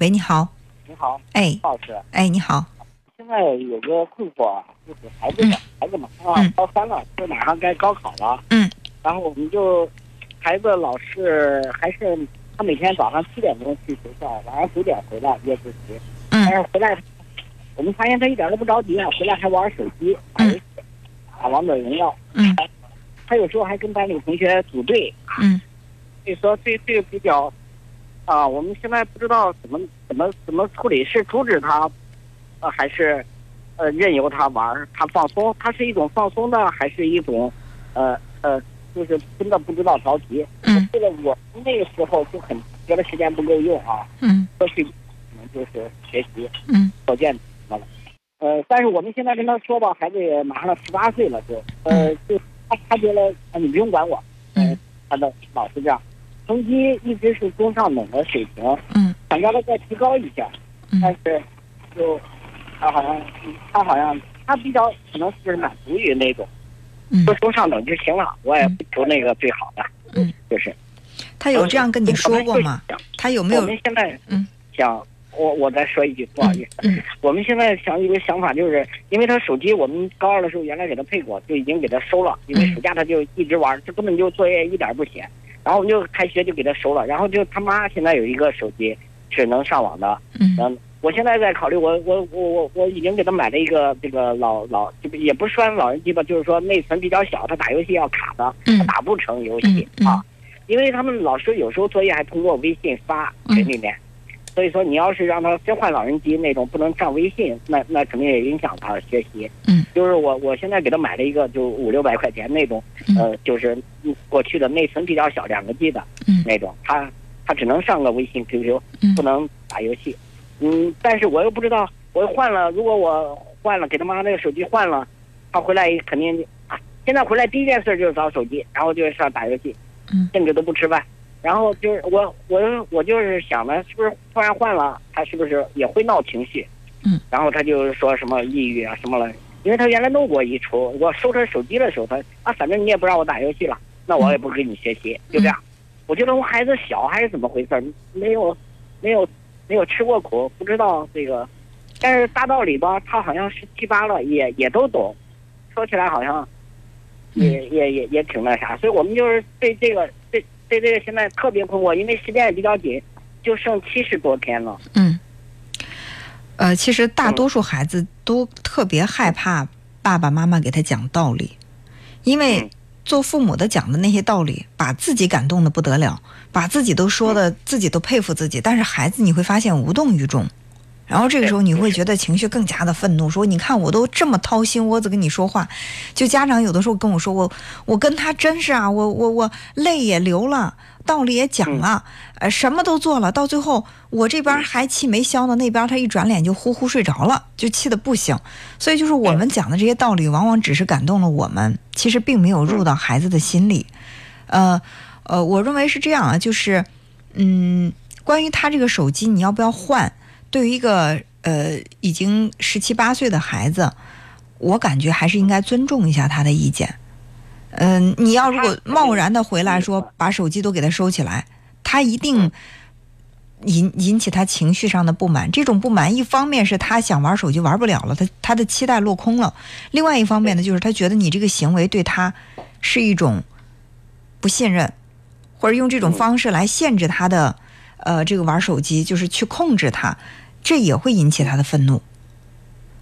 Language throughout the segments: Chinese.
喂，你好。你好，哎，老师。哎，你好。现在有个困惑，就是孩子，孩子马上高三了，就马上该高考了。嗯。然后我们就，孩子老是还是他每天早上七点钟去学校，晚上九点回来夜自习。嗯。但是回来，我们发现他一点都不着急啊，回来还玩手机，打游戏，打王者荣耀。嗯。他有时候还跟班里同学组队。嗯。所以说，这这个比较。啊，我们现在不知道怎么怎么怎么处理，是阻止他，呃，还是，呃，任由他玩他放松？他是一种放松呢，还是一种，呃呃，就是真的不知道着急？嗯。这个我那个时候就很觉得时间不够用啊。嗯。过去可能就是学习。嗯。条件什么了？呃，但是我们现在跟他说吧，孩子也马上十八岁了，就呃，就他他觉得你不用管我。嗯。他的老是这样。成绩一直是中上等的水平，嗯，想让他再提高一下，嗯，但是，就他好像他好像他比较可能是满足于那种，嗯，说中上等就行了，我也不求那个最好的，嗯，就是。他有这样跟你说过吗？他有没有？我们现在嗯。想，我我再说一句，不好意思，嗯，我们现在想一个想法，就是因为他手机，我们高二的时候原来给他配过，就已经给他收了，因为暑假他就一直玩，这根本就作业一点不写。然后我们就开学就给他收了，然后就他妈现在有一个手机是能上网的，嗯，我现在在考虑，我我我我我已经给他买了一个这个老老就也不算老人机吧，就是说内存比较小，他打游戏要卡的，他打不成游戏啊，因为他们老师有时候作业还通过微信发群里面，所以说你要是让他真换老人机那种不能上微信，那那肯定也影响他学习，嗯，就是我我现在给他买了一个就五六百块钱那种，呃，就是过去的内存比较小两个 G 的，嗯，那种他他只能上个微信 QQ，不能打游戏。嗯，但是我又不知道，我换了，如果我换了，给他妈那个手机换了，他回来肯定啊，现在回来第一件事就是找手机，然后就是上打游戏，嗯，甚至都不吃饭，然后就是我我我就是想呢，是不是突然换了，他是不是也会闹情绪？嗯，然后他就说什么抑郁啊什么了，因为他原来弄过一出，我收他手机的时候，他啊，反正你也不让我打游戏了，那我也不跟你学习，就这样。我觉得我孩子小还是怎么回事？没有，没有。没有吃过苦，不知道这个，但是大道理吧，他好像十七八了，也也都懂，说起来好像，也也也也挺那啥，所以我们就是对这个对对这个现在特别困惑，因为时间也比较紧，就剩七十多天了。嗯，呃，其实大多数孩子都特别害怕爸爸妈妈给他讲道理，因为做父母的讲的那些道理，把自己感动的不得了。把自己都说的，自己都佩服自己，但是孩子你会发现无动于衷，然后这个时候你会觉得情绪更加的愤怒，说你看我都这么掏心窝子跟你说话，就家长有的时候跟我说我我跟他真是啊，我我我泪也流了，道理也讲了，呃什么都做了，到最后我这边还气没消呢，那边他一转脸就呼呼睡着了，就气得不行，所以就是我们讲的这些道理，往往只是感动了我们，其实并没有入到孩子的心里，呃。呃，我认为是这样啊，就是，嗯，关于他这个手机你要不要换，对于一个呃已经十七八岁的孩子，我感觉还是应该尊重一下他的意见。嗯，你要如果贸然的回来说把手机都给他收起来，他一定引引起他情绪上的不满。这种不满，一方面是他想玩手机玩不了了，他他的期待落空了；另外一方面呢，就是他觉得你这个行为对他是一种不信任。或者用这种方式来限制他的，呃，这个玩手机，就是去控制他，这也会引起他的愤怒。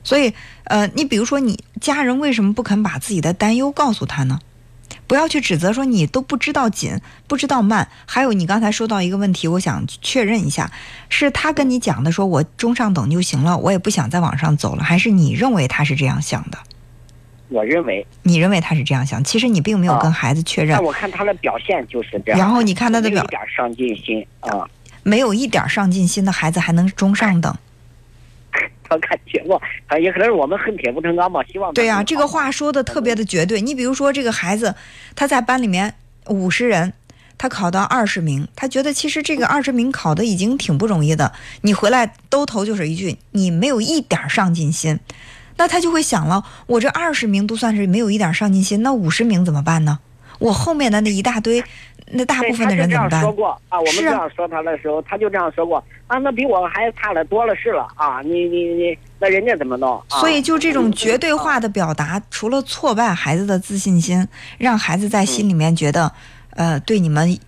所以，呃，你比如说，你家人为什么不肯把自己的担忧告诉他呢？不要去指责说你都不知道紧，不知道慢。还有，你刚才说到一个问题，我想确认一下，是他跟你讲的，说我中上等就行了，我也不想再往上走了，还是你认为他是这样想的？我认为，你认为他是这样想，其实你并没有跟孩子确认。但我看他的表现就是这样。然后你看他的表，一点上进心啊，没有一点上进心的孩子还能中上等？他感觉我，也可能是我们恨铁不成钢吧，希望。对呀，这个话说的特别的绝对。你比如说，这个孩子他在班里面五十人，他考到二十名，他觉得其实这个二十名考的已经挺不容易的。你回来兜头就是一句，你没有一点上进心。那他就会想了，我这二十名都算是没有一点上进心，那五十名怎么办呢？我后面的那一大堆，那大部分的人怎么办？他就这样说过啊，我们这样说他的时候，他就这样说过啊，那比我还差的多了是了啊，你你你，那人家怎么弄？啊、所以就这种绝对化的表达，除了挫败孩子的自信心，让孩子在心里面觉得，呃，对你们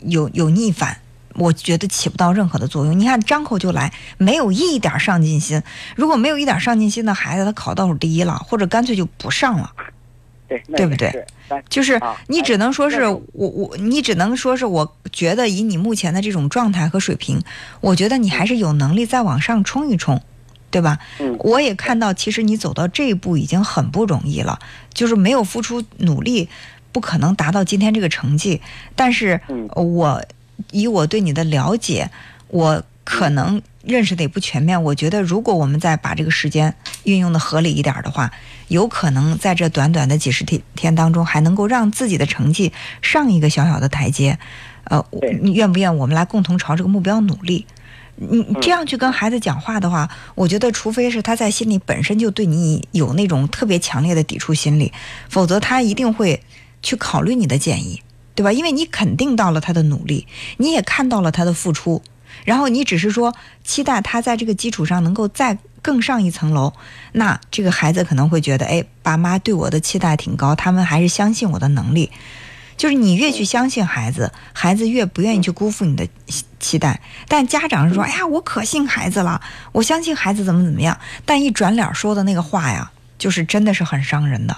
有有逆反。我觉得起不到任何的作用。你看，张口就来，没有一点上进心。如果没有一点上进心的孩子，他考倒数第一了，或者干脆就不上了。对，对不对就是啊你只能说是哎我我，你只能说是我觉得以你目前的这种状态和水平，我觉得你还是有能力再往上冲一冲，对吧？嗯我也看到，其实你走到这一步已经很不容易了，就是没有付出努力，不可能达到今天这个成绩。但是嗯我以我对你的了解，我可能认识的也不全面。我觉得，如果我们再把这个时间运用的合理一点的话，有可能在这短短的几十天天当中，还能够让自己的成绩上一个小小的台阶。呃，你愿不愿？我们来共同朝这个目标努力。你这样去跟孩子讲话的话，我觉得除非是他在心里本身就对你有那种特别强烈的抵触心理，否则他一定会去考虑你的建议，对吧？因为你肯定到了他的努力，你也看到了他的付出，然后你只是说期待他在这个基础上能够再更上一层楼，那这个孩子可能会觉得，哎，爸妈对我的期待挺高，他们还是相信我的能力。就是你越去相信孩子，孩子越不愿意去辜负你的期期待。但家长是说：“哎呀，我可信孩子了，我相信孩子怎么怎么样。”但一转脸说的那个话呀，就是真的是很伤人的。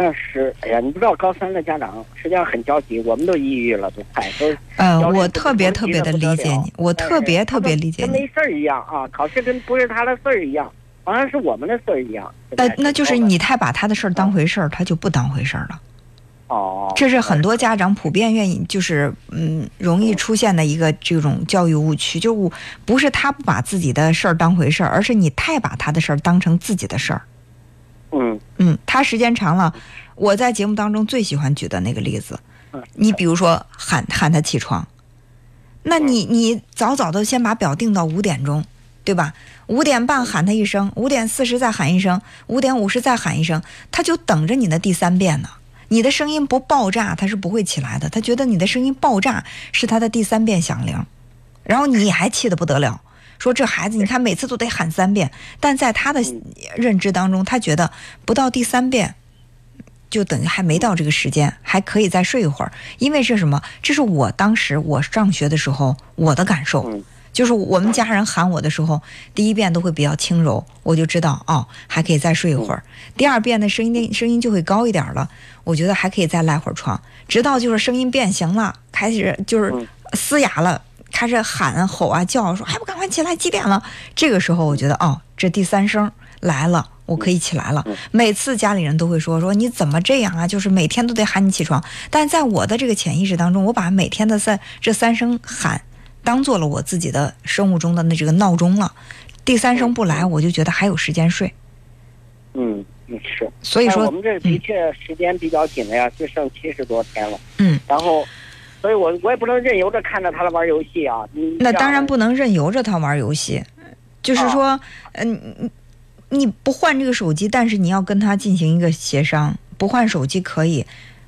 但是，哎呀，你不知道高三的家长实际上很着急，我们都抑郁了，都快都。呃，焦虑不我特别特别的理解你，我特别特别理解你。跟没事儿一样啊，考试跟不是他的事儿一样，好像是我们的事儿一样。那那就是你太把他的事儿当回事儿，他就不当回事儿了。哦，这是很多家长普遍愿意，就是嗯，容易出现的一个这种教育误区，就我不是他不把自己的事儿当回事儿，而是你太把他的事儿当成自己的事儿。嗯嗯，他时间长了，我在节目当中最喜欢举的那个例子嗯，你比如说喊喊他起床，那你你早早的先把表定到五点钟，对吧？五点半喊他一声，五点四十再喊一声，五点五十再喊一声，他就等着你的第三遍呢。你的声音不爆炸，他是不会起来的。他觉得你的声音爆炸是他的第三遍响铃，然后你还气得不得了，说这孩子你看每次都得喊三遍，但在他的认知当中，他觉得不到第三遍，就等于还没到这个时间，还可以再睡一会儿。因为是什么？这是我当时我上学的时候我的感受。嗯就是我们家人喊我的时候，第一遍都会比较轻柔，我就知道哦，还可以再睡一会儿。第二遍的声音声音就会高一点了，我觉得还可以再赖会儿床，直到就是声音变形了，开始就是嗯嘶哑了，开始喊吼啊叫，说还不赶快起来，几点了？这个时候我觉得哦，这第三声来了。我可以起来了。每次家里人都会说说你怎么这样啊？就是每天都得喊你起床。但在我的这个潜意识当中，我把每天的三这三声喊当做了我自己的生物钟的那这个闹钟了。第三声不来，我就觉得还有时间睡。嗯嗯是。所以说我，们这的确时间比较紧了呀，就剩七十多天了。嗯，然后，所以我我也不能任由着看着他玩游戏啊。你那当然不能任由着他玩游戏，就是说，嗯、你你不换这个手机，但是你要跟他进行一个协商，不换手机可以，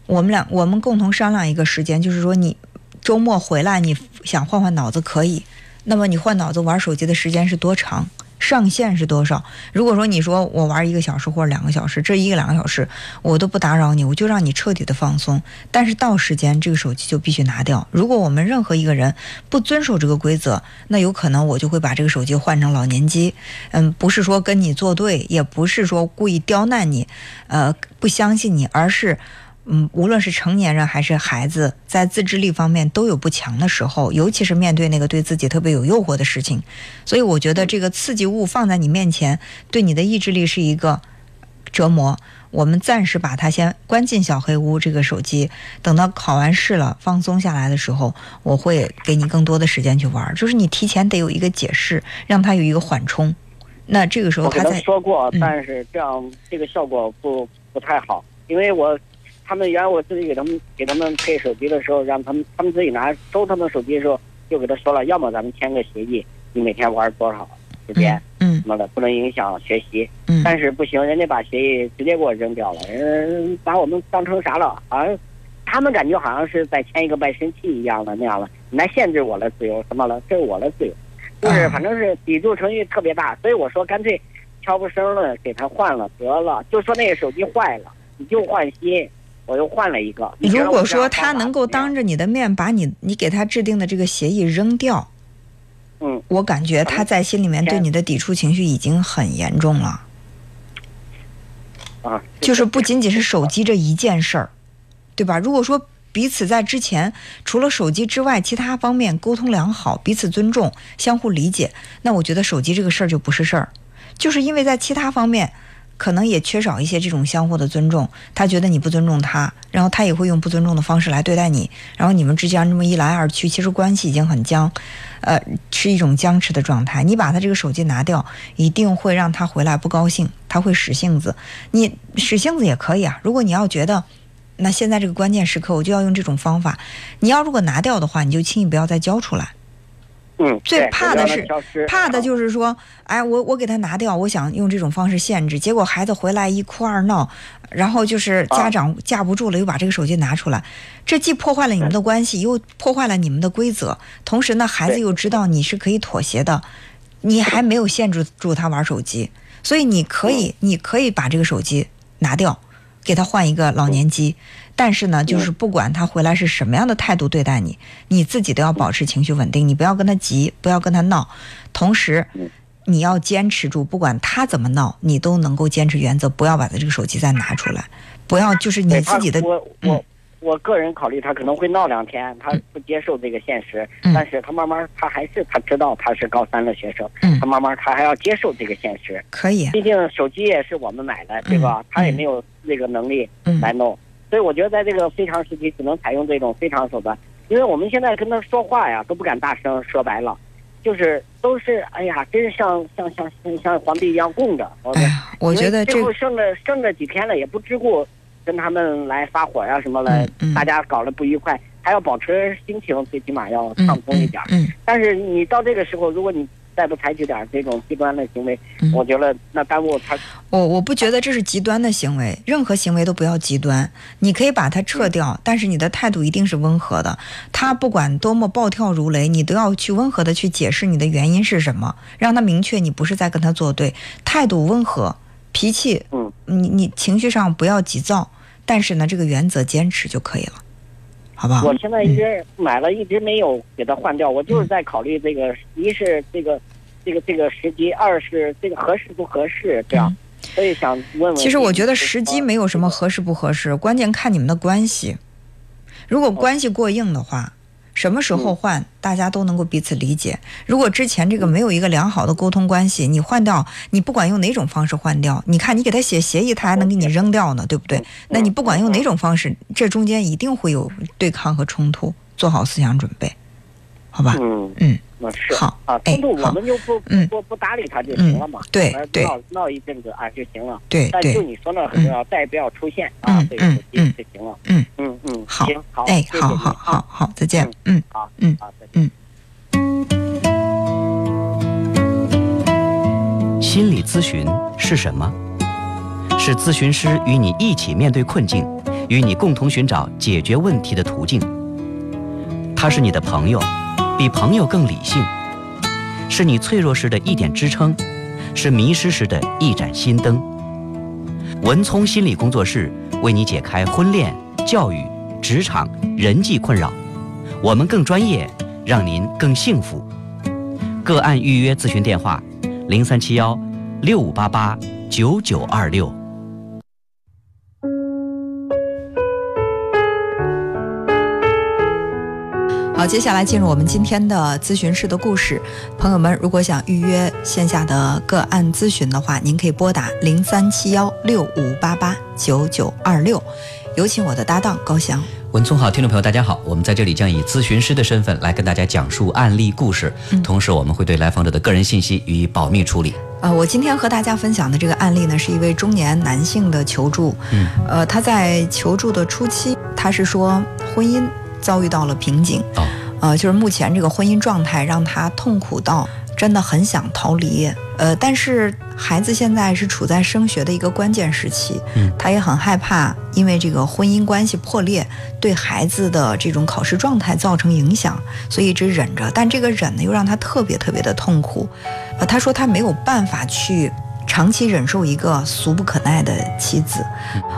我们俩我们共同商量一个时间，就是说你周末回来你想换换脑子可以，那么你换脑子玩手机的时间是多长？上限是多少？如果说你说我玩一个小时或者两个小时，这一个两个小时我都不打扰你，我就让你彻底的放松。但是到时间这个手机就必须拿掉。如果我们任何一个人不遵守这个规则，那有可能我就会把这个手机换成老年机。嗯，不是说跟你作对，也不是说故意刁难你，呃，不相信你，而是。嗯，无论是成年人还是孩子，在自制力方面都有不强的时候，尤其是面对那个对自己特别有诱惑的事情，所以我觉得这个刺激物放在你面前，对你的意志力是一个折磨。我们暂时把它先关进小黑屋，这个手机，等到考完试了，放松下来的时候，我会给你更多的时间去玩。就是你提前得有一个解释，让他有一个缓冲。那这个时候我跟他他在说过，嗯但是这样这个效果不不太好，因为我他们原来我自己给他们给他们配手机的时候，让他们他们自己拿收他们手机的时候，就给他说了，要么咱们签个协议，你每天玩多少时间，嗯什么的，不能影响学习。嗯但是不行，人家把协议直接给我扔掉了，人把我们当成啥了？好像他们感觉好像是在签一个卖身契一样的那样的，你来限制我的自由什么了？这是我的自由，就是啊反正是抵触程序特别大，所以我说干脆悄不声的给他换了得了，就说那个手机坏了，你就换新，我又换了一个。如果说他能够当着你的面把你你给他制定的这个协议扔掉，嗯，我感觉他在心里面对你的抵触情绪已经很严重了。啊，就是不仅仅是手机这一件事儿，对吧？如果说彼此在之前除了手机之外，其他方面沟通良好，彼此尊重，相互理解，那我觉得手机这个事儿就不是事儿。就是因为在其他方面可能也缺少一些这种相互的尊重，他觉得你不尊重他，然后他也会用不尊重的方式来对待你，然后你们之间这么一来二去，其实关系已经很僵，呃，是一种僵持的状态。你把他这个手机拿掉，一定会让他回来不高兴，他会使性子。你使性子也可以啊，如果你要觉得。那现在这个关键时刻，我就要用这种方法。你要如果拿掉的话，你就轻易不要再交出来。嗯，最怕的是怕的啊就是说，哎，我我给他拿掉，我想用这种方式限制，结果孩子回来一哭二闹，然后就是啊。家长架不住了，又把这个手机拿出来，这既破坏了你们的关系，又破坏了你们的规则，同时呢，孩子又知道你是可以妥协的，你还没有限制住他玩手机，所以你可以你可以把这个手机拿掉，给他换一个老年机。但是呢，就是不管他回来是什么样的态度对待你，你自己都要保持情绪稳定，你不要跟他急，不要跟他闹，同时嗯。你要坚持住，不管他怎么闹，你都能够坚持原则，不要把他这个手机再拿出来，不要就是你自己的我嗯。我我个人考虑，他可能会闹两天，他不接受这个现实，嗯。但是他慢慢他还是他知道他是高三的学生，嗯。他慢慢他还要接受这个现实。可以，毕竟手机也是我们买的，对吧？嗯。他也没有那个能力嗯。来弄，所以我觉得在这个非常时期，只能采用这种非常手段。因为我们现在跟他说话呀，都不敢大声，说白了，就是都是哎呀，真是像像像像像皇帝一样供着。我哎呀，我觉得这最后剩着剩着几天了，也不知故跟他们来发火呀、什么的，嗯嗯大家搞得不愉快，还要保持心情，最起码要嗯畅通一点。嗯但是你到这个时候，如果你再不采取点这种极端的行为，嗯我觉得那耽误他。我我不觉得这是极端的行为，任何行为都不要极端。你可以把它撤掉，但是你的态度一定是温和的。他不管多么暴跳如雷，你都要去温和的去解释你的原因是什么，让他明确你不是在跟他作对，态度温和，脾气，嗯，你你情绪上不要急躁，但是呢，这个原则坚持就可以了，好不好？我现在一直买了，一直没有给它换掉。我就是在考虑这个，一是这个这个这个时机，二是这个合适不合适，这样。所以想问问。其实我觉得时机没有什么合适不合适，关键看你们的关系。如果关系过硬的话，什么时候换，大家都能够彼此理解。如果之前这个没有一个良好的沟通关系，你换掉，你不管用哪种方式换掉，你看你给他写协议，他还能给你扔掉呢，对不对？那你不管用哪种方式，这中间一定会有对抗和冲突，做好思想准备，好吧？嗯嗯，那是好啊，哎冲突我们就不嗯不不搭理他就行了嘛。对对闹闹一阵子啊就行了。对对但就，你说那很重要，再也不要出现啊嗯，嗯就行了。嗯嗯嗯，好行好，哎，好好好啊，好，再见，嗯。好，嗯好，再见。心理咨询是什么？是咨询师与你一起面对困境，与你共同寻找解决问题的途径。他是你的朋友，比朋友更理性，是你脆弱时的一点支撑，是迷失时的一盏心灯。文聪心理工作室为你解开婚恋、教育、职场、人际困扰，我们更专业，让您更幸福。个案预约咨询电话：零三七幺六五八八九九二六。好，接下来进入我们今天的咨询室的故事。朋友们，如果想预约线下的个案咨询的话，您可以拨打零三七幺六五八八九九二六。有请我的搭档高翔。文聪好，听众朋友大家好，我们在这里将以咨询师的身份来跟大家讲述案例故事，嗯同时我们会对来访者的个人信息予以保密处理。呃，我今天和大家分享的这个案例呢，是一位中年男性的求助。嗯，呃，他在求助的初期，他是说婚姻遭遇到了瓶颈。哦，呃，就是目前这个婚姻状态让他痛苦到真的很想逃离。呃，但是孩子现在是处在升学的一个关键时期，嗯，他也很害怕，因为这个婚姻关系破裂，对孩子的这种考试状态造成影响，所以一直忍着。但这个忍呢，又让他特别特别的痛苦。呃，他说他没有办法去长期忍受一个俗不可耐的妻子。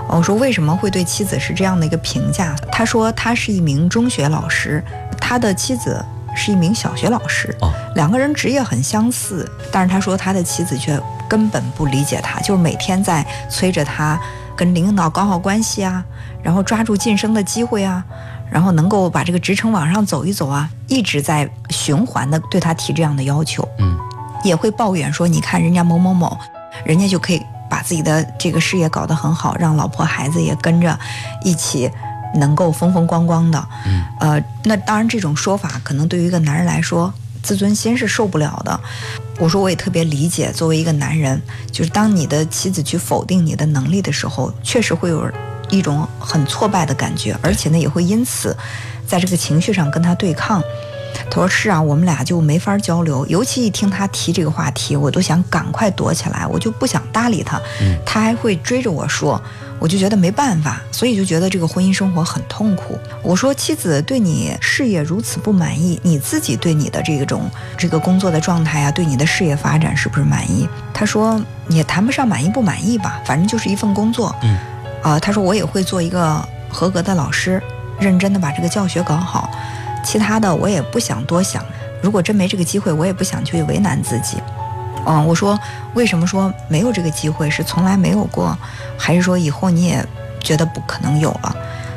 我说为什么会对妻子是这样的一个评价？他说他是一名中学老师，他的妻子是一名小学老师。哦，两个人职业很相似，但是他说他的妻子却根本不理解他，就是每天在催着他跟领导搞好关系啊，然后抓住晋升的机会啊，然后能够把这个职称往上走一走啊，一直在循环的对他提这样的要求。嗯，也会抱怨说，你看人家某某某，人家就可以把自己的这个事业搞得很好，让老婆孩子也跟着一起能够风风光光的。嗯，呃，那当然这种说法可能对于一个男人来说，自尊心是受不了的。我说我也特别理解，作为一个男人，就是当你的妻子去否定你的能力的时候，确实会有一种很挫败的感觉，而且呢，也会因此在这个情绪上跟他对抗。他说：“是啊，我们俩就没法交流，尤其一听他提这个话题，我都想赶快躲起来，我就不想搭理他。嗯他还会追着我说，我就觉得没办法，所以就觉得这个婚姻生活很痛苦。我说，妻子对你事业如此不满意，你自己对你的这种这个工作的状态啊，对你的事业发展是不是满意？他说也谈不上满意不满意吧，反正就是一份工作。嗯，啊、他说我也会做一个合格的老师，认真的把这个教学搞好。其他的我也不想多想，如果真没这个机会，我也不想去为难自己。嗯，我说为什么说没有这个机会，是从来没有过，还是说以后你也觉得不可能有了？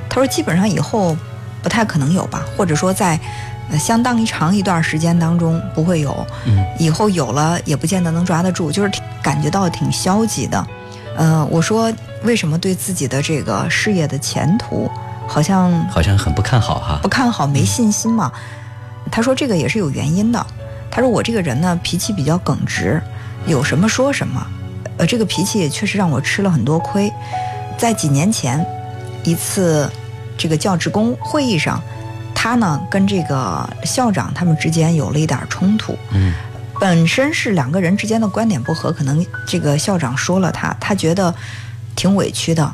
他说基本上以后不太可能有吧，或者说在呃相当一长一段时间当中不会有，嗯，以后有了也不见得能抓得住，就是感觉到挺消极的。呃，我说为什么对自己的这个事业的前途好像好像很不看好哈不。看好、没信心嘛。他说这个也是有原因的。他说我这个人呢脾气比较耿直，有什么说什么。呃，这个脾气也确实让我吃了很多亏。在几年前一次这个教职工会议上，他呢跟这个校长他们之间有了一点冲突。嗯本身是两个人之间的观点不合，可能这个校长说了他，他觉得挺委屈的，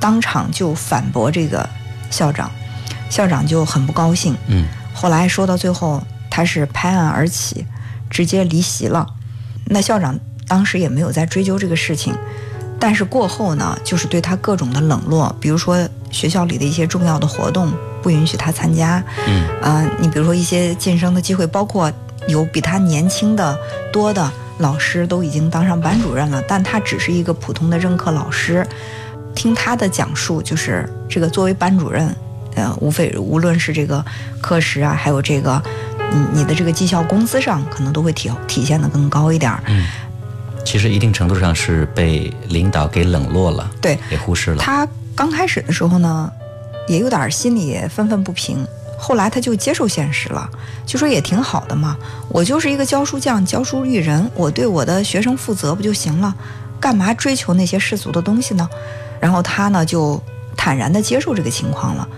当场就反驳这个校长，校长就很不高兴。嗯后来说到最后，他是拍案而起，直接离席了。那校长当时也没有再追究这个事情，但是过后呢，就是对他各种的冷落，比如说学校里的一些重要的活动不允许他参加，嗯呃，你比如说一些晋升的机会，包括有比他年轻的多的老师都已经当上班主任了，但他只是一个普通的任课老师。听他的讲述，就是这个作为班主任，呃，无非无论是这个课时啊，还有这个，你，你的这个绩效工资上，可能都会体体现的更高一点儿。嗯，其实一定程度上是被领导给冷落了，对给忽视了。他刚开始的时候呢，也有点心里愤愤不平。后来他就接受现实了，就说也挺好的嘛，我就是一个教书匠，教书育人，我对我的学生负责不就行了？干嘛追求那些世俗的东西呢？然后他呢就坦然地接受这个情况了。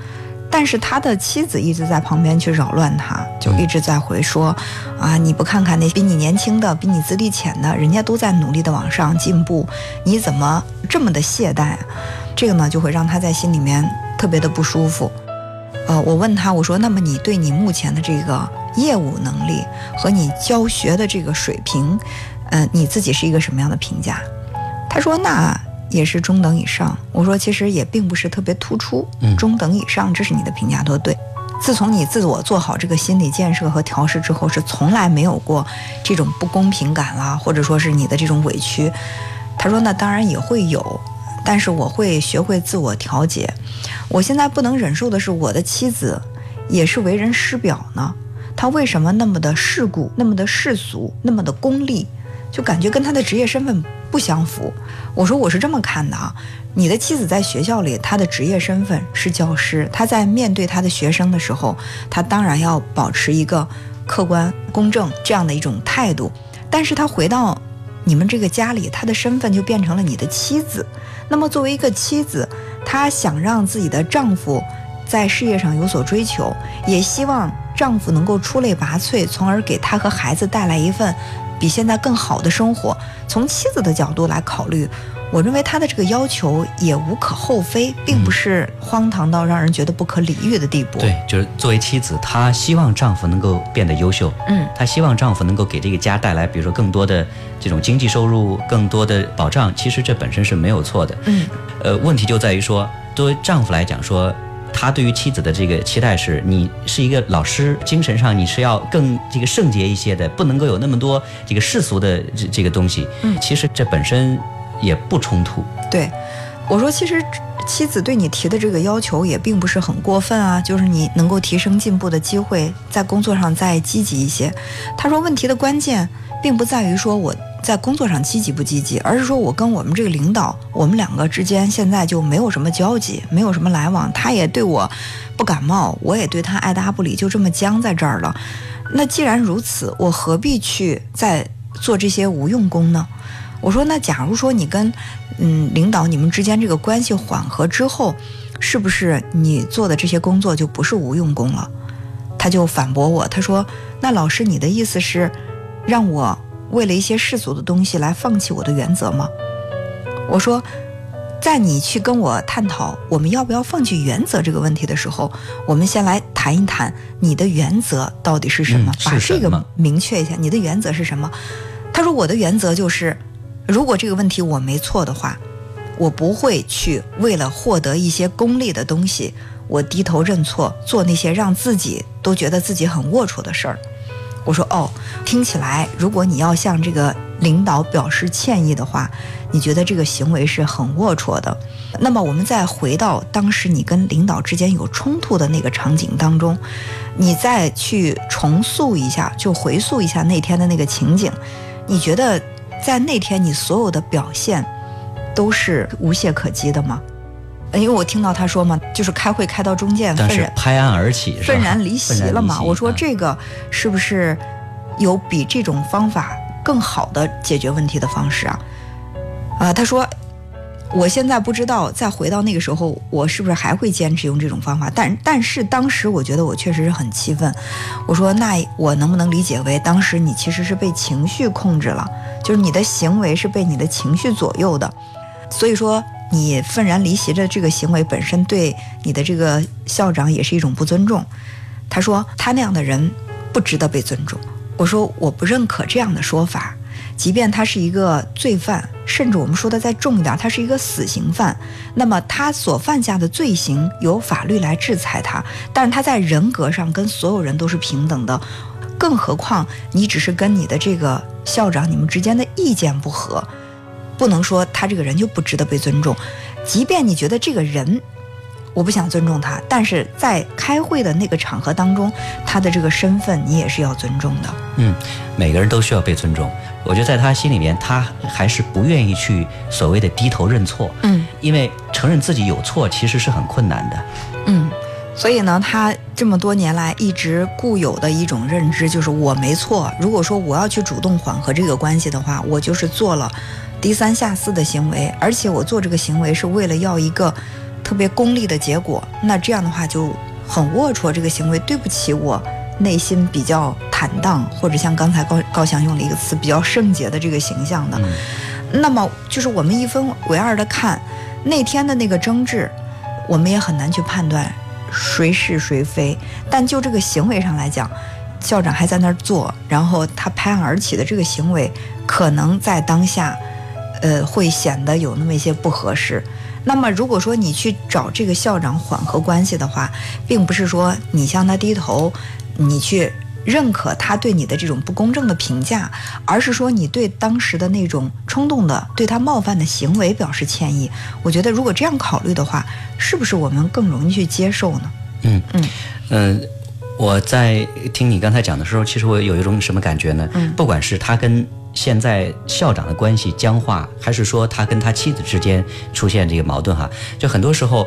但是他的妻子一直在旁边去扰乱他，就一直在回说，啊，你不看看那比你年轻的、比你资历浅的，人家都在努力的往上进步，你怎么这么的懈怠？这个呢，就会让他在心里面特别的不舒服。呃，我问他，我说，那么你对你目前的这个业务能力和你教学的这个水平，呃，你自己是一个什么样的评价？他说，那也是中等以上。我说，其实也并不是特别突出，嗯中等以上，这是你的评价都对。自从你自我做好这个心理建设和调试之后，是从来没有过这种不公平感啦，或者说是你的这种委屈。他说：“那当然也会有，但是我会学会自我调节。我现在不能忍受的是，我的妻子也是为人师表呢。她为什么那么的世故，那么的世俗，那么的功利，就感觉跟他的职业身份不相符？我说我是这么看的啊，你的妻子在学校里，她的职业身份是教师，她在面对她的学生的时候，她当然要保持一个客观公正这样的一种态度，但是她回到你们这个家里，她的身份就变成了你的妻子。那么作为一个妻子，她想让自己的丈夫在事业上有所追求，也希望丈夫能够出类拔萃，从而给她和孩子带来一份比现在更好的生活。从妻子的角度来考虑。我认为他的这个要求也无可厚非，并不是荒唐到让人觉得不可理喻的地步。对，就是作为妻子，她希望丈夫能够变得优秀，嗯，她希望丈夫能够给这个家带来，比如说更多的这种经济收入，更多的保障。其实这本身是没有错的，嗯，呃，问题就在于说，作为丈夫来讲，说他对于妻子的这个期待是，你是一个老师，精神上你是要更这个圣洁一些的，不能够有那么多这个世俗的这这个东西。嗯其实这本身也不冲突。对，我说其实妻子对你提的这个要求也并不是很过分啊，就是你能够提升进步的机会，在工作上再积极一些。他说问题的关键并不在于说我在工作上积极不积极，而是说我跟我们这个领导，我们两个之间现在就没有什么交集，没有什么来往，他也对我不感冒，我也对他爱答不理，就这么僵在这儿了。那既然如此，我何必去再做这些无用功呢？我说，那假如说你跟嗯领导你们之间这个关系缓和之后，是不是你做的这些工作就不是无用功了？他就反驳我，他说：“那老师，你的意思是让我为了一些世俗的东西来放弃我的原则吗？”我说，在你去跟我探讨我们要不要放弃原则这个问题的时候，我们先来谈一谈你的原则到底是什么，把这个明确一下，你的原则是什么？他说：“我的原则就是，如果这个问题我没错的话，我不会去为了获得一些功利的东西，我低头认错，做那些让自己都觉得自己很龌龊的事儿。”我说：“哦，听起来，如果你要向这个领导表示歉意的话，你觉得这个行为是很龌龊的。那么，我们再回到当时你跟领导之间有冲突的那个场景当中，你再去重塑一下，就回溯一下那天的那个情景。”你觉得在那天你所有的表现都是无懈可击的吗？呃因为我听到他说嘛，就是开会开到中间但是愤然拍案而起，愤然离席了嘛。我说嗯这个是不是有比这种方法更好的解决问题的方式啊？啊，他说。我现在不知道，再回到那个时候，我是不是还会坚持用这种方法？但但是当时我觉得我确实是很气愤。我说，那我能不能理解为当时你其实是被情绪控制了，就是你的行为是被你的情绪左右的，所以说你愤然离席的这个行为本身对你的这个校长也是一种不尊重。他说他那样的人不值得被尊重。我说我不认可这样的说法。即便他是一个罪犯，甚至我们说的再重一点，他是一个死刑犯，那么他所犯下的罪行由法律来制裁他，但是他在人格上跟所有人都是平等的，更何况你只是跟你的这个校长你们之间的意见不合，不能说他这个人就不值得被尊重，即便你觉得这个人。我不想尊重他，但是在开会的那个场合当中，他的这个身份你也是要尊重的。嗯，每个人都需要被尊重。我觉得在他心里面，他还是不愿意去所谓的低头认错。嗯，因为承认自己有错其实是很困难的。嗯，所以呢，他这么多年来一直固有的一种认知就是我没错。如果说我要去主动缓和这个关系的话，我就是做了低三下四的行为，而且我做这个行为是为了要一个特别功利的结果。那这样的话就很龌龊，这个行为对不起我内心比较坦荡，或者像刚才高高翔用了一个词比较圣洁的这个形象的。那么就是我们一分为二的看那天的那个争执，我们也很难去判断谁是谁非。但就这个行为上来讲，校长还在那儿做，然后他拍案而起的这个行为，可能在当下，呃，会显得有那么一些不合适。那么，如果说你去找这个校长缓和关系的话，并不是说你向他低头，你去认可他对你的这种不公正的评价，而是说你对当时的那种冲动的对他冒犯的行为表示歉意。我觉得，如果这样考虑的话，是不是我们更容易去接受呢？嗯嗯嗯、我在听你刚才讲的时候，其实我有一种什么感觉呢？嗯不管是他跟现在校长的关系僵化，还是说他跟他妻子之间出现这个矛盾哈，就很多时候，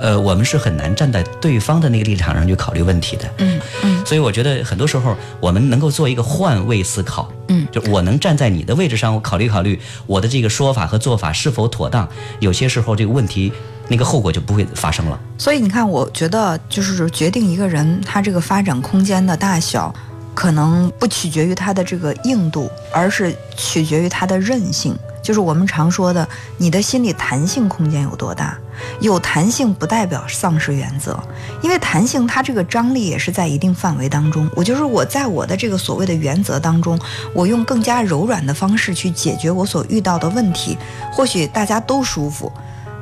呃，我们是很难站在对方的那个立场上去考虑问题的。嗯嗯所以我觉得很多时候我们能够做一个换位思考，嗯，就我能站在你的位置上，我考虑考虑我的这个说法和做法是否妥当。有些时候这个问题那个后果就不会发生了。所以你看，我觉得就是决定一个人他这个发展空间的大小，可能不取决于它的这个硬度，而是取决于它的韧性。就是我们常说的，你的心理弹性空间有多大？有弹性不代表丧失原则，因为弹性它这个张力也是在一定范围当中。我就是我在我的这个所谓的原则当中，我用更加柔软的方式去解决我所遇到的问题，或许大家都舒服，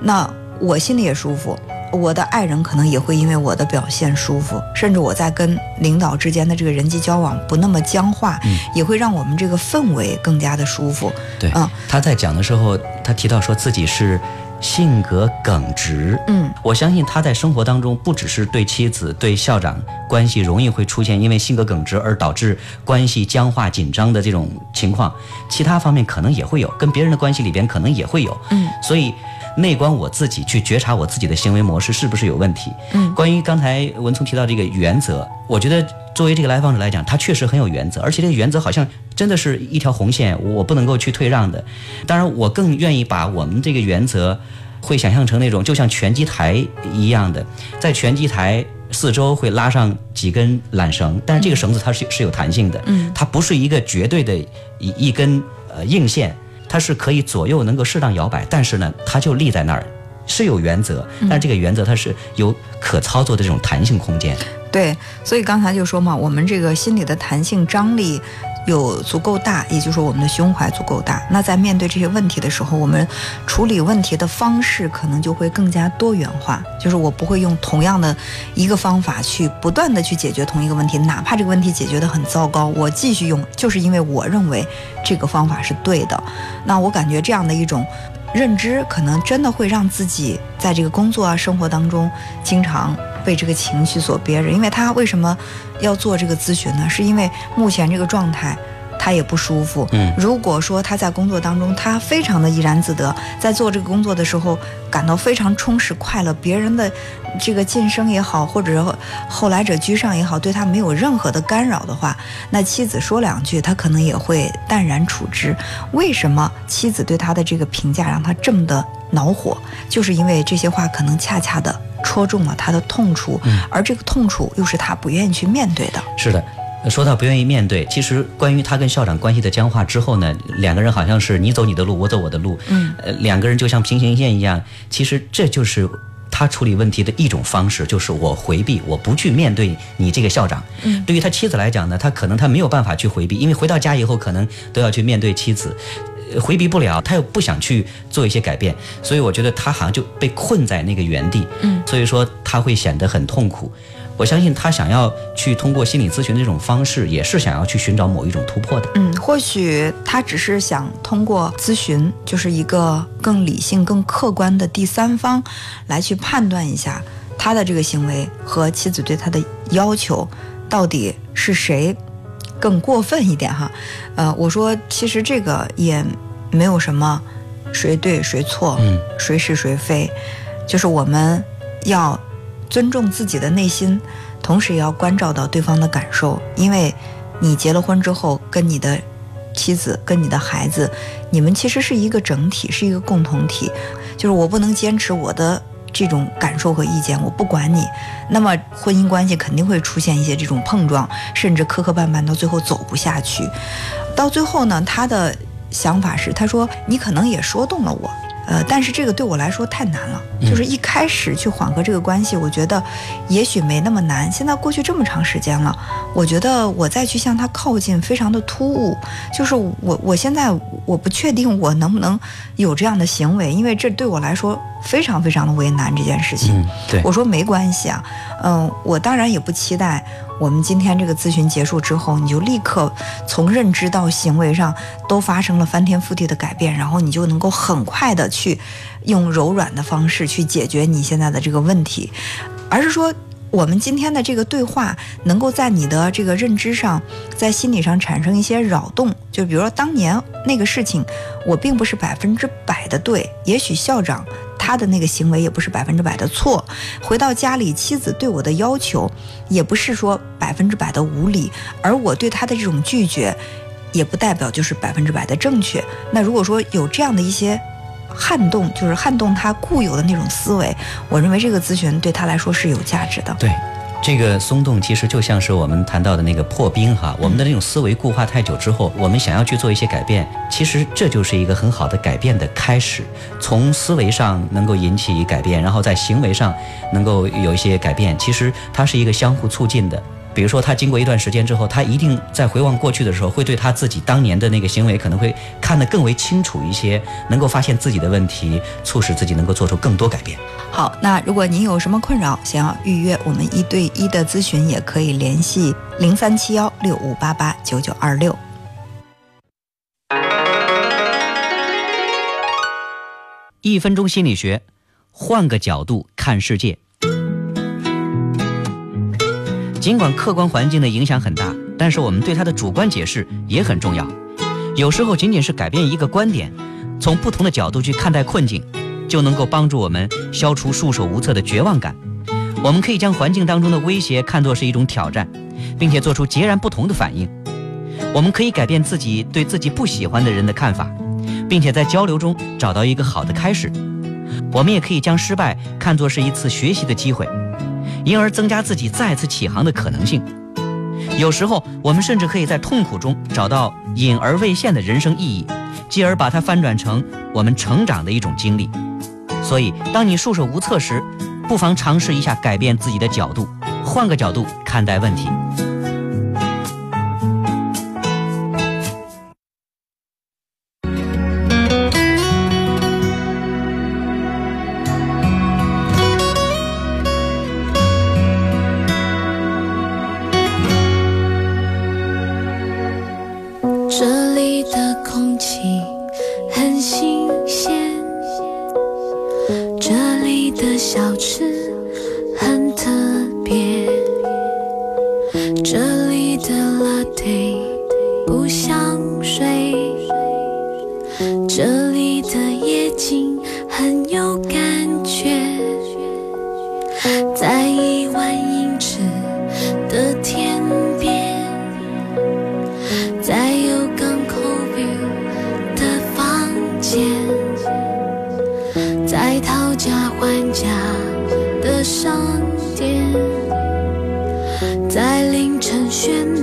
那我心里也舒服。我的爱人可能也会因为我的表现舒服，甚至我在跟领导之间的这个人际交往不那么僵化，也会让我们这个氛围更加的舒服。对，嗯，他在讲的时候，他提到说自己是性格耿直。嗯，我相信他在生活当中不只是对妻子、对校长关系容易会出现因为性格耿直而导致关系僵化紧张的这种情况，其他方面可能也会有，跟别人的关系里边可能也会有。嗯，所以。内观我自己，去觉察我自己的行为模式是不是有问题？嗯，关于刚才文聪提到这个原则，我觉得作为这个来访者来讲，他确实很有原则，而且这个原则好像真的是一条红线，我不能够去退让的。当然，我更愿意把我们这个原则，会想象成那种就像拳击台一样的，在拳击台四周会拉上几根缆绳，但是这个绳子它是是有弹性的，嗯，它不是一个绝对的一一根呃硬线。它是可以左右能够适当摇摆，但是呢，它就立在那儿，是有原则，但这个原则它是有可操作的这种弹性空间。对，所以刚才就说嘛，我们这个心理的弹性张力。有足够大，也就是说我们的胸怀足够大。那在面对这些问题的时候，我们处理问题的方式可能就会更加多元化。就是我不会用同样的一个方法去不断的去解决同一个问题，哪怕这个问题解决的很糟糕，我继续用，就是因为我认为这个方法是对的。那我感觉这样的一种认知，可能真的会让自己在这个工作啊、生活当中经常。被这个情绪所憋着，因为他为什么要做这个咨询呢？是因为目前这个状态。他也不舒服。嗯，如果说他在工作当中，他非常的怡然自得，在做这个工作的时候感到非常充实快乐，别人的这个晋升也好，或者后来者居上也好，对他没有任何的干扰的话，那妻子说两句，他可能也会淡然处之。为什么妻子对他的这个评价让他这么的恼火？就是因为这些话可能恰恰的戳中了他的痛处，而这个痛处又是他不愿意去面对的。是的。说到不愿意面对，其实关于他跟校长关系的僵化之后呢，两个人好像是你走你的路，我走我的路，嗯，呃，两个人就像平行线一样。其实这就是他处理问题的一种方式，就是我回避，我不去面对你这个校长。嗯，对于他妻子来讲呢，他可能他没有办法去回避，因为回到家以后可能都要去面对妻子，回避不了，他又不想去做一些改变，所以我觉得他好像就被困在那个原地。嗯，所以说他会显得很痛苦。我相信他想要去通过心理咨询的这种方式，也是想要去寻找某一种突破的。嗯，或许他只是想通过咨询，就是一个更理性、更客观的第三方，来去判断一下他的这个行为和妻子对他的要求，到底是谁更过分一点哈？呃，我说其实这个也没有什么谁对谁错，嗯，谁是谁非，就是我们要。尊重自己的内心，同时也要关照到对方的感受。因为，你结了婚之后，跟你的妻子、跟你的孩子，你们其实是一个整体，是一个共同体。就是我不能坚持我的这种感受和意见，我不管你，那么婚姻关系肯定会出现一些这种碰撞，甚至磕磕绊绊，到最后走不下去。到最后呢，他的想法是，他说：“你可能也说动了我。”呃，但是这个对我来说太难了。就是一开始去缓和这个关系，我觉得也许没那么难。现在过去这么长时间了，我觉得我再去向他靠近，非常的突兀。就是我，我现在我不确定我能不能有这样的行为，因为这对我来说非常非常的为难。这件事情，对我说没关系啊。嗯，我当然也不期待。我们今天这个咨询结束之后，你就立刻从认知到行为上都发生了翻天覆地的改变，然后你就能够很快的去用柔软的方式去解决你现在的这个问题，而是说我们今天的这个对话能够在你的这个认知上，在心理上产生一些扰动。就比如说当年那个事情，我并不是百分之百的对，也许校长。他的那个行为也不是百分之百的错，回到家里，妻子对我的要求也不是说百分之百的无理，而我对他的这种拒绝，也不代表就是百分之百的正确。那如果说有这样的一些撼动，就是撼动他固有的那种思维。我认为这个咨询对他来说是有价值的。对。这个松动其实就像是我们谈到的那个破冰哈，我们的那种思维固化太久之后，我们想要去做一些改变，其实这就是一个很好的改变的开始。从思维上能够引起改变，然后在行为上能够有一些改变，其实它是一个相互促进的。比如说，他经过一段时间之后，他一定在回望过去的时候，会对他自己当年的那个行为可能会看得更为清楚一些，能够发现自己的问题，促使自己能够做出更多改变。好，那如果您有什么困扰，想要预约我们一对一的咨询，也可以联系零三七幺六五八八九九二六。一分钟心理学，换个角度看世界。尽管客观环境的影响很大，但是我们对它的主观解释也很重要。有时候，仅仅是改变一个观点，从不同的角度去看待困境。就能够帮助我们消除束手无策的绝望感。我们可以将环境当中的威胁看作是一种挑战，并且做出截然不同的反应。我们可以改变自己对自己不喜欢的人的看法，并且在交流中找到一个好的开始。我们也可以将失败看作是一次学习的机会，因而增加自己再次起航的可能性。有时候，我们甚至可以在痛苦中找到隐而未现的人生意义，继而把它翻转成我们成长的一种经历。所以，当你束手无策时，不妨尝试一下改变自己的角度，换个角度看待问题。在讨价还价的商店，在凌晨喧闹。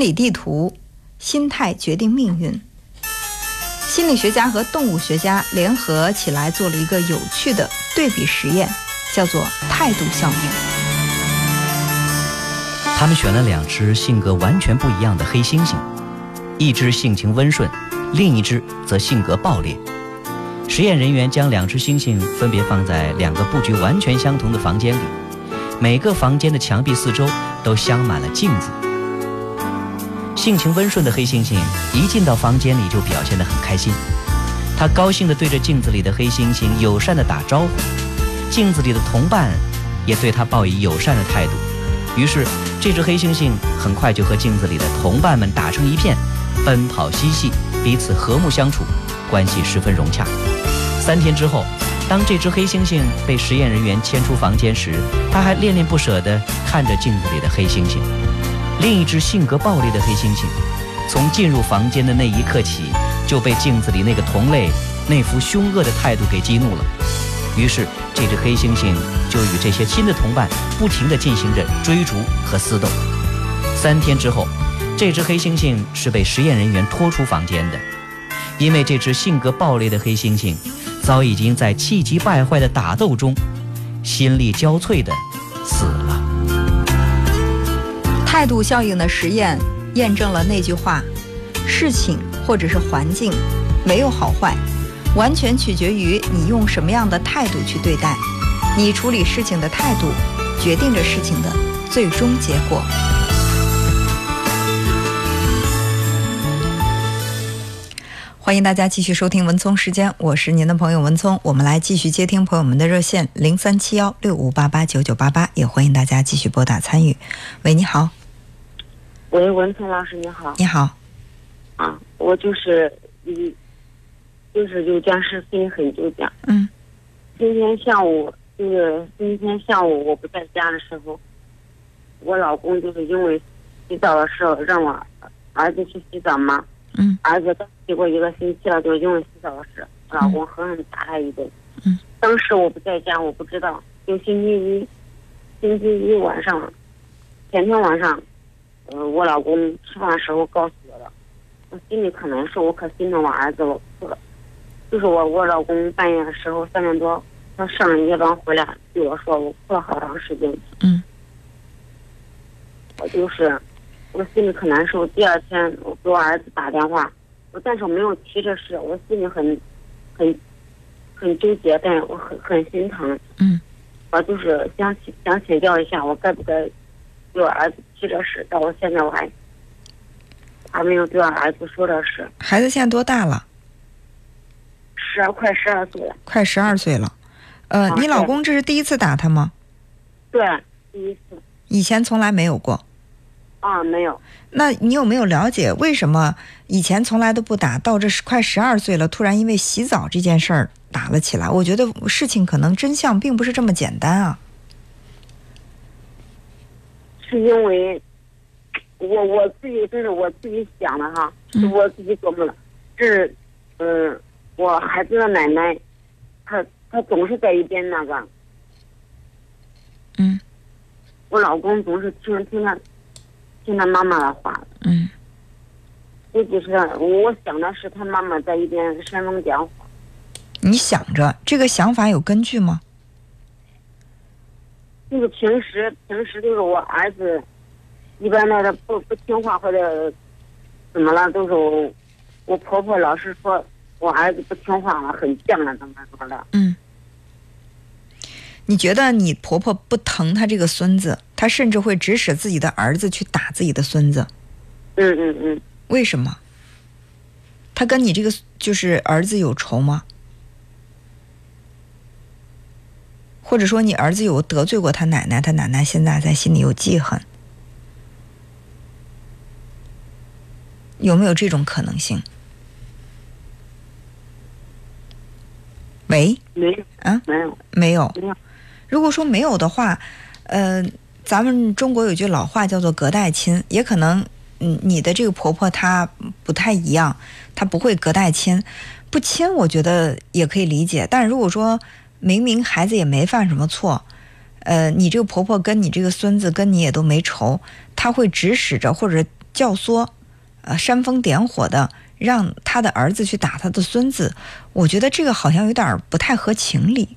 理地图，心态决定命运。心理学家和动物学家联合起来做了一个有趣的对比实验，叫做态度效应。他们选了两只性格完全不一样的黑猩猩，一只性情温顺，另一只则性格暴烈。实验人员将两只猩猩分别放在两个布局完全相同的房间里，每个房间的墙壁四周都镶满了镜子。性情温顺的黑猩猩一进到房间里就表现得很开心，他高兴地对着镜子里的黑猩猩友善地打招呼，镜子里的同伴也对他报以友善的态度。于是，这只黑猩猩很快就和镜子里的同伴们打成一片，奔跑嬉戏，彼此和睦相处，关系十分融洽。三天之后，当这只黑猩猩被实验人员牵出房间时，他还恋恋不舍地看着镜子里的黑猩猩。另一只性格暴烈的黑猩猩，从进入房间的那一刻起，就被镜子里那个同类那副凶恶的态度给激怒了。于是，这只黑猩猩就与这些新的同伴不停地进行着追逐和厮斗。三天之后，这只黑猩猩是被实验人员拖出房间的，因为这只性格暴烈的黑猩猩早已经在气急败坏的打斗中，心力交瘁地死了。态度效应的实验验证了那句话：事情或者是环境没有好坏，完全取决于你用什么样的态度去对待。你处理事情的态度，决定着事情的最终结果。欢迎大家继续收听文聪时间，我是您的朋友文聪。我们来继续接听朋友们的热线零三七幺六五八八九九八八，也欢迎大家继续拨打参与。喂，你好。喂，文聪老师你好。你好。啊，我就是一，就是有件事心里很纠结。嗯。今天下午就是今天下午我不在家的时候，我老公就是因为洗澡的时候让我儿子去洗澡嘛。嗯。儿子刚洗过一个星期了，就因为洗澡的事，我老公狠狠打他一顿。嗯。当时我不在家，我不知道。就星期一，星期一晚上，前天晚上。嗯，我老公吃饭的时候告诉我的，我心里可难受，我可心疼我儿子了。就是我，我老公半夜的时候三点多，他上了夜班回来对我说，我哭了好长时间。嗯。我就是，我心里可难受。第二天我给我儿子打电话，我但是我没有提这事，我心里很，很，很纠结，但是我很很心疼。嗯。我就是想请想请教一下，我该不该？对我儿子提这事，到我现在我还还没有对我儿子说这事。孩子现在多大了？十二，快十二岁了。快十二岁了，呃，你老公这是第一次打他吗？对，第一次。以前从来没有过。啊，没有。那你有没有了解为什么以前从来都不打，到这快十二岁了，突然因为洗澡这件事儿打了起来？我觉得事情可能真相并不是这么简单啊。是因为，我我自己这是我自己想的哈，是我自己琢磨的。是，嗯，我孩子的奶奶，她她总是在一边那个。嗯。我老公总是听听他，听他妈妈的话。嗯。估计是，我想的是他妈妈在一边煽风点火。你想着这个想法有根据吗？就是平时平时就是我儿子，一般那个不不听话或者怎么了，都是我婆婆老是说我儿子不听话了，很犟了，怎么怎么的。嗯，你觉得你婆婆不疼她这个孙子，她甚至会指使自己的儿子去打自己的孙子。嗯嗯嗯。为什么？她跟你这个就是儿子有仇吗？或者说你儿子有得罪过他奶奶，他奶奶现在在心里有记恨，有没有这种可能性？喂？没有啊？没有？没有？没有。如果说没有的话，呃，咱们中国有句老话叫做“隔代亲”，也可能，嗯，你的这个婆婆她不太一样，她不会隔代亲，不亲，我觉得也可以理解。但如果说，明明孩子也没犯什么错，呃，你这个婆婆跟你这个孙子跟你也都没仇，她会指使着或者教唆，呃，煽风点火的让他的儿子去打他的孙子，我觉得这个好像有点儿不太合情理。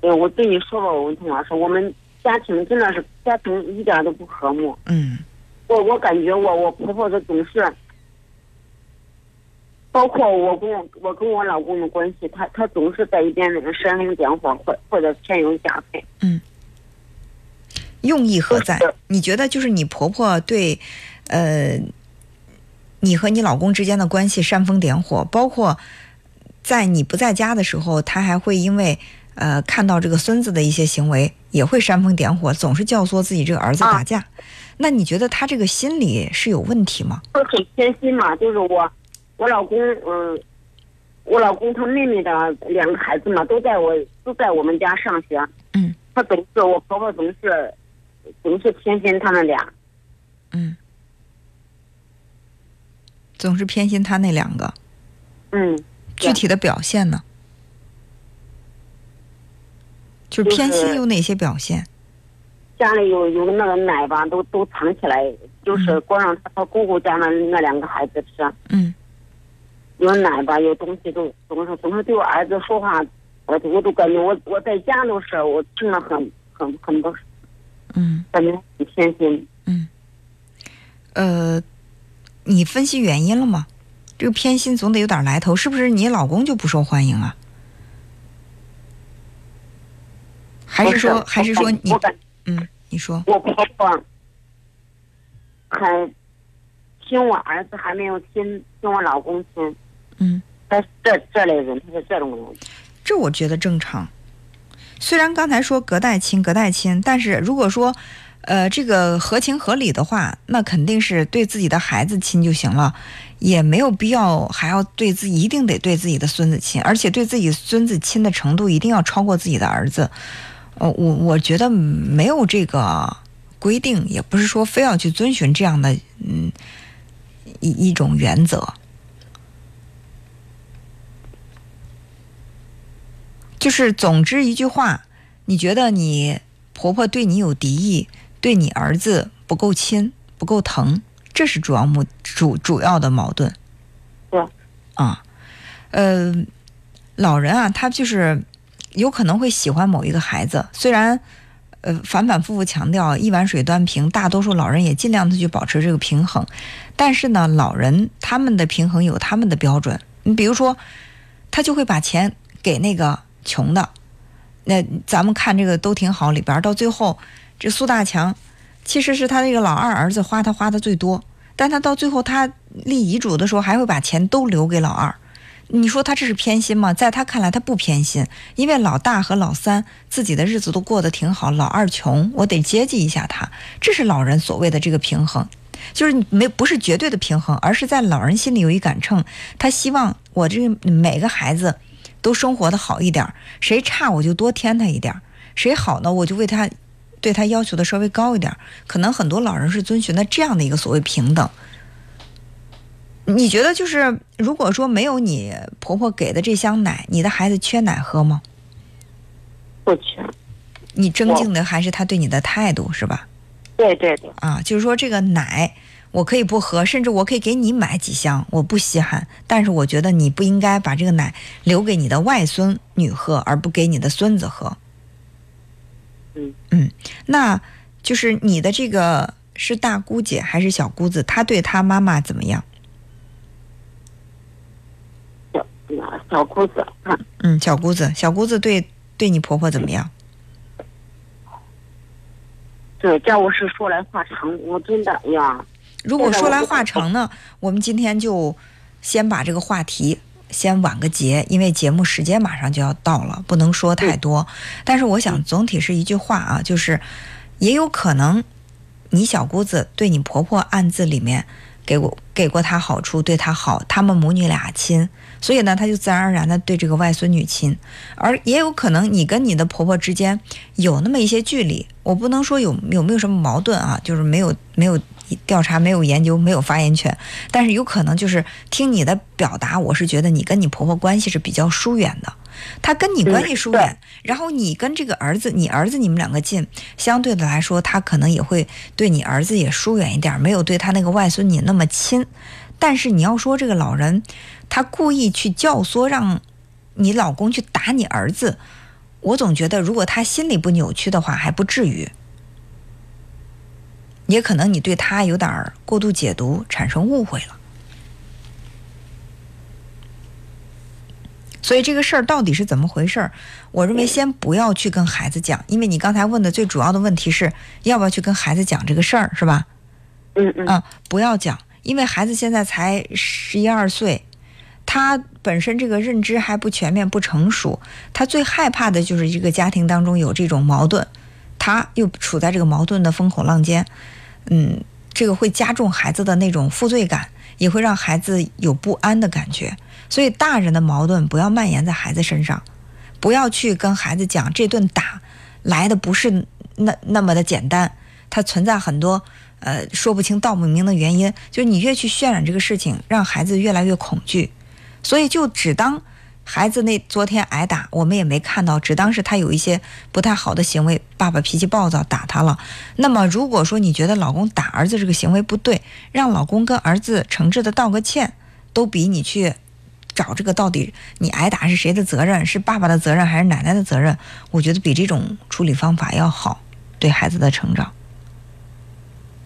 对，我对你说吧，文彤老师，我们家庭真的是家庭一点都不和睦。嗯我我感觉我我婆婆的总是，包括我跟我我跟我老公的关系，他他总是在一边那个煽风点火，或或者添油加醋。嗯用意何在？你觉得就是你婆婆对，呃，你和你老公之间的关系煽风点火，包括在你不在家的时候，她还会因为呃看到这个孙子的一些行为，也会煽风点火，总是教唆自己这个儿子打架。那你觉得她这个心理是有问题吗？会很偏心嘛，就是我我老公嗯，我老公他妹妹的两个孩子嘛，都在我都在我们家上学。嗯，他总是我婆婆总是总是偏心他们俩。嗯，总是偏心他那两个，嗯，具体的表现呢？就是偏心有哪些表现？家里有有那个奶吧，都都藏起来，就是光让他和姑姑家那那两个孩子吃。嗯有奶吧，有东西都总是总是对我儿子说话，我我都感觉我我在家都是我听了很很很多，嗯。感觉很偏心。嗯呃，你分析原因了吗？这个偏心总得有点来头，是不是你老公就不受欢迎啊？还是说，不还是说你嗯，你说我婆婆很听我儿子，还没有听听我老公听。嗯，他是这这类人，他是这种人。这我觉得正常。虽然刚才说隔代亲隔代亲，但是如果说呃这个合情合理的话，那肯定是对自己的孩子亲就行了，也没有必要还要对自己一定得对自己的孙子亲，而且对自己孙子亲的程度一定要超过自己的儿子。呃，我我觉得没有这个规定，也不是说非要去遵循这样的嗯一一种原则。就是总之一句话，你觉得你婆婆对你有敌意，对你儿子不够亲、不够疼，这是主要目主主要的矛盾。对。啊，呃，老人啊，他就是有可能会喜欢某一个孩子，虽然呃反反复复强调一碗水端平，大多数老人也尽量的去保持这个平衡，但是呢，老人他们的平衡有他们的标准。你比如说，他就会把钱给那个穷的。那咱们看这个都挺好里边，到最后这苏大强其实是他这个老二儿子花他花的最多，但他到最后他立遗嘱的时候还会把钱都留给老二。你说他这是偏心吗？在他看来，他不偏心，因为老大和老三自己的日子都过得挺好，老二穷，我得接济一下他，这是老人所谓的这个平衡，就是没不是绝对的平衡，而是在老人心里有一杆秤，他希望我这每个孩子都生活的好一点儿，谁差我就多添他一点儿，谁好呢我就为他对他要求的稍微高一点儿。可能很多老人是遵循的这样的一个所谓平等。你觉得就是如果说没有你婆婆给的这箱奶，你的孩子缺奶喝吗？不缺。你尊敬的还是他对你的态度是吧？对对对，啊，就是说这个奶我可以不喝，甚至我可以给你买几箱，我不稀罕。但是我觉得你不应该把这个奶留给你的外孙女喝，而不给你的孙子喝。嗯嗯，那就是你的这个是大姑姐还是小姑子？她对她妈妈怎么样？小小姑子，啊，嗯，小姑子，小姑子对对你婆婆怎么样？对，这我是说来话长，我真的哎呀，如果说来话长呢，我们今天就先把这个话题先挽个结，因为节目时间马上就要到了，不能说太多。但是我想总体是一句话啊，就是也有可能你小姑子对你婆婆暗自里面给我给过她好处，对她好，他们母女俩亲，所以呢，她就自然而然的对这个外孙女亲。而也有可能你跟你的婆婆之间有那么一些距离，我不能说有有没有什么矛盾啊，就是没有没有调查没有研究，没有发言权。但是有可能就是听你的表达，我是觉得你跟你婆婆关系是比较疏远的。她跟你关系疏远，然后你跟这个儿子，你儿子你们两个近，相对的来说，他可能也会对你儿子也疏远一点，没有对他那个外孙女那么亲。但是你要说这个老人，他故意去教唆让你老公去打你儿子，我总觉得如果他心里不扭曲的话，还不至于。也可能你对他有点过度解读，产生误会了。所以这个事儿到底是怎么回事儿？我认为先不要去跟孩子讲，因为你刚才问的最主要的问题是要不要去跟孩子讲这个事儿，是吧？嗯嗯。啊，不要讲，因为孩子现在才十一二岁，他本身这个认知还不全面、不成熟，他最害怕的就是这个家庭当中有这种矛盾，他又处在这个矛盾的风口浪尖，嗯，这个会加重孩子的那种负罪感，也会让孩子有不安的感觉。所以，大人的矛盾不要蔓延在孩子身上，不要去跟孩子讲这顿打来的不是那那么的简单，它存在很多呃说不清道不明的原因。就是你越去渲染这个事情，让孩子越来越恐惧。所以就只当孩子那昨天挨打，我们也没看到，只当是他有一些不太好的行为，爸爸脾气暴躁打他了。那么如果说你觉得老公打儿子这个行为不对，让老公跟儿子诚挚的道个歉，都比你去。找这个到底你挨打是谁的责任？是爸爸的责任还是奶奶的责任？我觉得比这种处理方法要好，对孩子的成长。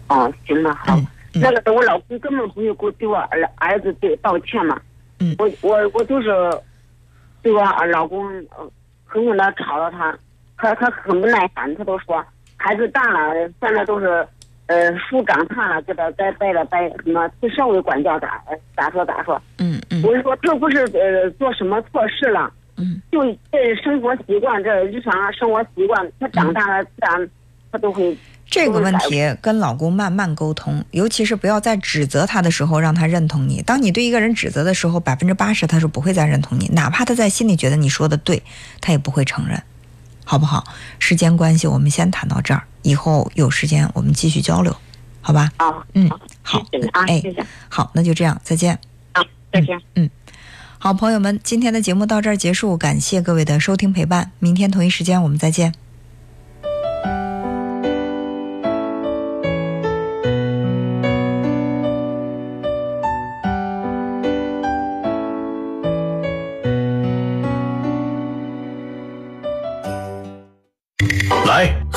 哦，行吧，好。那个我老公根本不会给我对我儿儿子对道歉嘛。嗯。我我我就是对我老公狠狠的吵了他，他他很不耐烦，他都说孩子大了，现在都是。呃，树长大了，给他该掰了掰什么，去稍微管教咋咋说咋说。嗯嗯。我是说，这不是呃做什么错事了。嗯。就这生活习惯，这日常生活习惯，他长大了自然他都会。这个问题跟老公慢慢沟通，尤其是不要在指责他的时候让他认同你。当你对一个人指责的时候，百分之八十他是不会再认同你，哪怕他在心里觉得你说的对，他也不会承认。好不好？时间关系，我们先谈到这儿。以后有时间我们继续交流，好吧？啊，嗯，好，哎，好，那就这样，再见。好，再见。嗯，好，朋友们，今天的节目到这儿结束，感谢各位的收听陪伴。明天同一时间我们再见。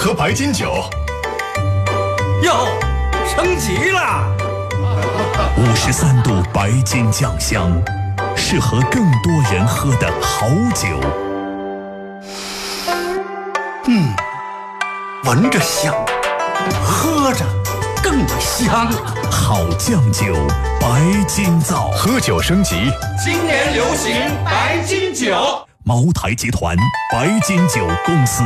喝白金酒，哟，升级了！五十三度白金酱香，适合更多人喝的好酒。嗯，闻着香，喝着更香。好酱酒，白金造，喝酒升级。今年流行白金酒。茅台集团白金酒公司。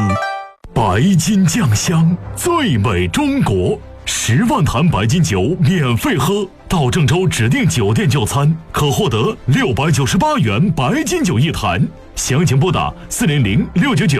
白金酱香，最美中国。十万坛白金酒免费喝，到郑州指定酒店就餐，可获得六百九十八元白金酒一坛。详情拨打四零零六九九。